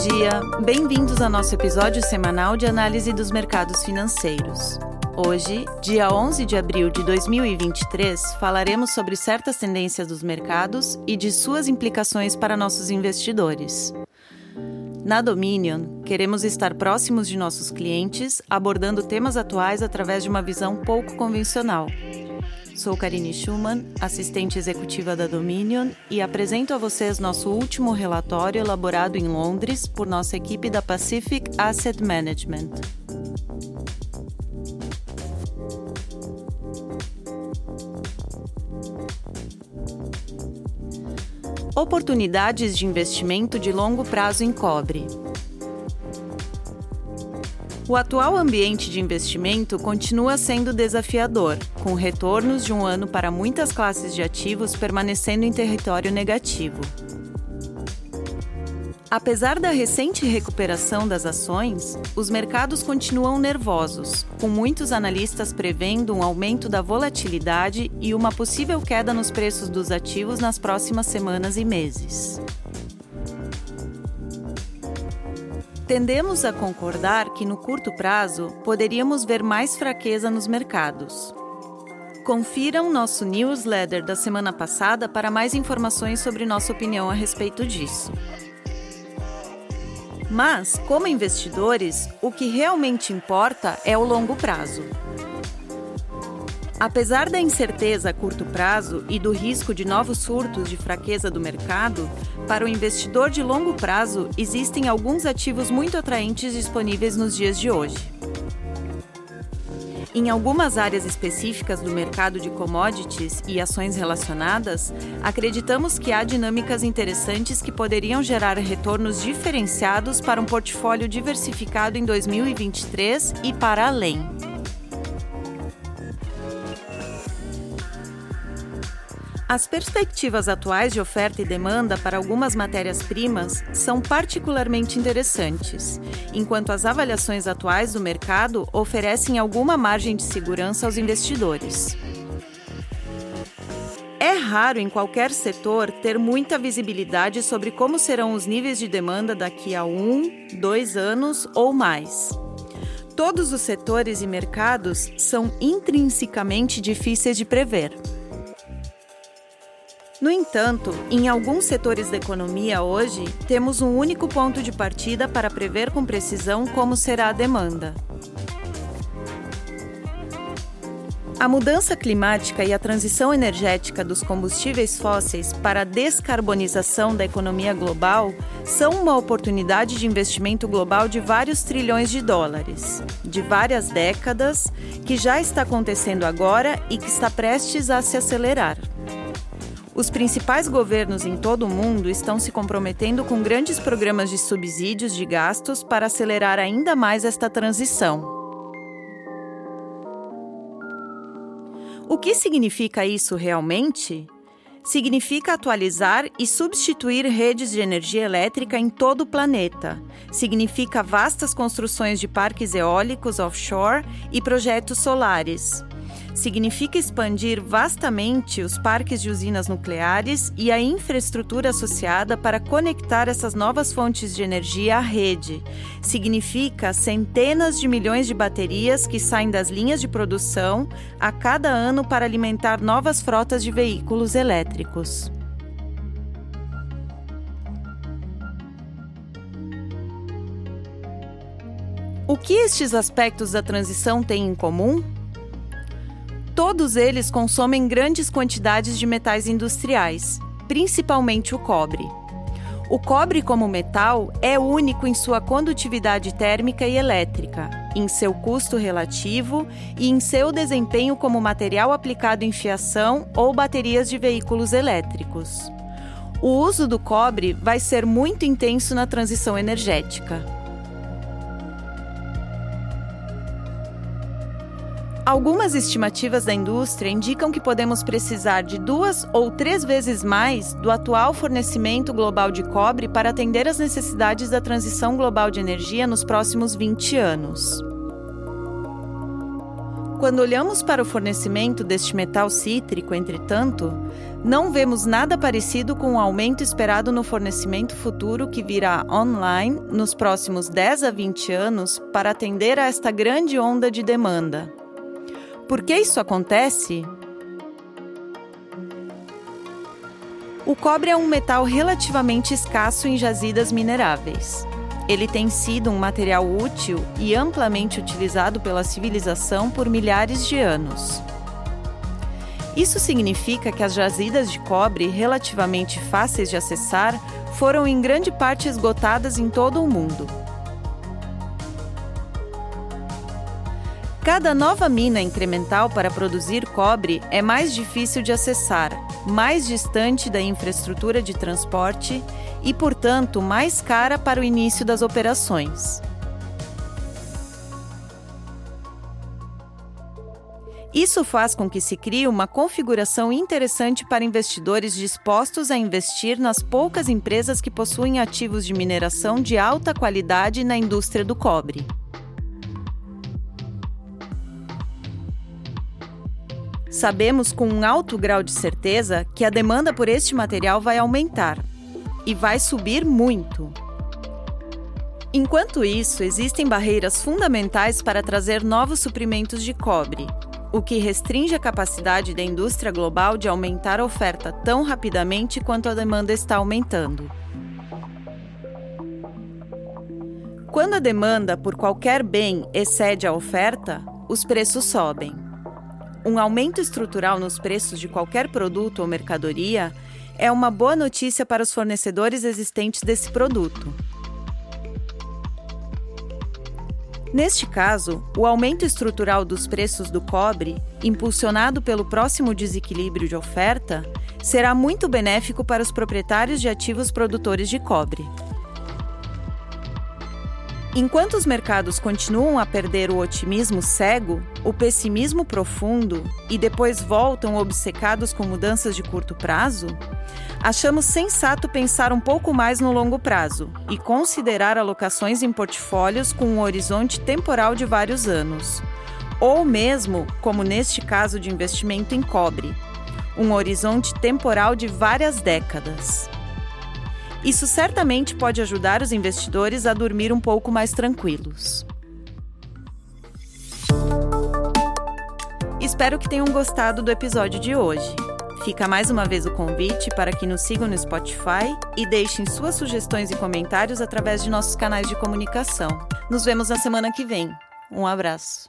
dia! Bem-vindos ao nosso episódio semanal de análise dos mercados financeiros. Hoje, dia 11 de abril de 2023, falaremos sobre certas tendências dos mercados e de suas implicações para nossos investidores. Na Dominion, queremos estar próximos de nossos clientes, abordando temas atuais através de uma visão pouco convencional. Sou Karine Schumann, assistente executiva da Dominion, e apresento a vocês nosso último relatório elaborado em Londres por nossa equipe da Pacific Asset Management. Oportunidades de investimento de longo prazo em cobre. O atual ambiente de investimento continua sendo desafiador, com retornos de um ano para muitas classes de ativos permanecendo em território negativo. Apesar da recente recuperação das ações, os mercados continuam nervosos, com muitos analistas prevendo um aumento da volatilidade e uma possível queda nos preços dos ativos nas próximas semanas e meses. Tendemos a concordar que no curto prazo poderíamos ver mais fraqueza nos mercados. Confiram nosso newsletter da semana passada para mais informações sobre nossa opinião a respeito disso. Mas, como investidores, o que realmente importa é o longo prazo. Apesar da incerteza a curto prazo e do risco de novos surtos de fraqueza do mercado, para o investidor de longo prazo existem alguns ativos muito atraentes disponíveis nos dias de hoje. Em algumas áreas específicas do mercado de commodities e ações relacionadas, acreditamos que há dinâmicas interessantes que poderiam gerar retornos diferenciados para um portfólio diversificado em 2023 e para além. As perspectivas atuais de oferta e demanda para algumas matérias-primas são particularmente interessantes, enquanto as avaliações atuais do mercado oferecem alguma margem de segurança aos investidores. É raro em qualquer setor ter muita visibilidade sobre como serão os níveis de demanda daqui a um, dois anos ou mais. Todos os setores e mercados são intrinsecamente difíceis de prever. No entanto, em alguns setores da economia hoje, temos um único ponto de partida para prever com precisão como será a demanda. A mudança climática e a transição energética dos combustíveis fósseis para a descarbonização da economia global são uma oportunidade de investimento global de vários trilhões de dólares, de várias décadas, que já está acontecendo agora e que está prestes a se acelerar. Os principais governos em todo o mundo estão se comprometendo com grandes programas de subsídios de gastos para acelerar ainda mais esta transição. O que significa isso realmente? Significa atualizar e substituir redes de energia elétrica em todo o planeta. Significa vastas construções de parques eólicos offshore e projetos solares significa expandir vastamente os parques de usinas nucleares e a infraestrutura associada para conectar essas novas fontes de energia à rede. Significa centenas de milhões de baterias que saem das linhas de produção a cada ano para alimentar novas frotas de veículos elétricos. O que estes aspectos da transição têm em comum? Todos eles consomem grandes quantidades de metais industriais, principalmente o cobre. O cobre, como metal, é único em sua condutividade térmica e elétrica, em seu custo relativo e em seu desempenho como material aplicado em fiação ou baterias de veículos elétricos. O uso do cobre vai ser muito intenso na transição energética. Algumas estimativas da indústria indicam que podemos precisar de duas ou três vezes mais do atual fornecimento global de cobre para atender às necessidades da transição global de energia nos próximos 20 anos. Quando olhamos para o fornecimento deste metal cítrico, entretanto, não vemos nada parecido com o aumento esperado no fornecimento futuro que virá online nos próximos 10 a 20 anos para atender a esta grande onda de demanda. Por que isso acontece? O cobre é um metal relativamente escasso em jazidas mineráveis. Ele tem sido um material útil e amplamente utilizado pela civilização por milhares de anos. Isso significa que as jazidas de cobre, relativamente fáceis de acessar, foram em grande parte esgotadas em todo o mundo. Cada nova mina incremental para produzir cobre é mais difícil de acessar, mais distante da infraestrutura de transporte e, portanto, mais cara para o início das operações. Isso faz com que se crie uma configuração interessante para investidores dispostos a investir nas poucas empresas que possuem ativos de mineração de alta qualidade na indústria do cobre. Sabemos com um alto grau de certeza que a demanda por este material vai aumentar e vai subir muito. Enquanto isso, existem barreiras fundamentais para trazer novos suprimentos de cobre, o que restringe a capacidade da indústria global de aumentar a oferta tão rapidamente quanto a demanda está aumentando. Quando a demanda por qualquer bem excede a oferta, os preços sobem. Um aumento estrutural nos preços de qualquer produto ou mercadoria é uma boa notícia para os fornecedores existentes desse produto. Neste caso, o aumento estrutural dos preços do cobre, impulsionado pelo próximo desequilíbrio de oferta, será muito benéfico para os proprietários de ativos produtores de cobre. Enquanto os mercados continuam a perder o otimismo cego, o pessimismo profundo e depois voltam obcecados com mudanças de curto prazo, achamos sensato pensar um pouco mais no longo prazo e considerar alocações em portfólios com um horizonte temporal de vários anos, ou mesmo, como neste caso de investimento em cobre, um horizonte temporal de várias décadas. Isso certamente pode ajudar os investidores a dormir um pouco mais tranquilos. Espero que tenham gostado do episódio de hoje. Fica mais uma vez o convite para que nos sigam no Spotify e deixem suas sugestões e comentários através de nossos canais de comunicação. Nos vemos na semana que vem. Um abraço.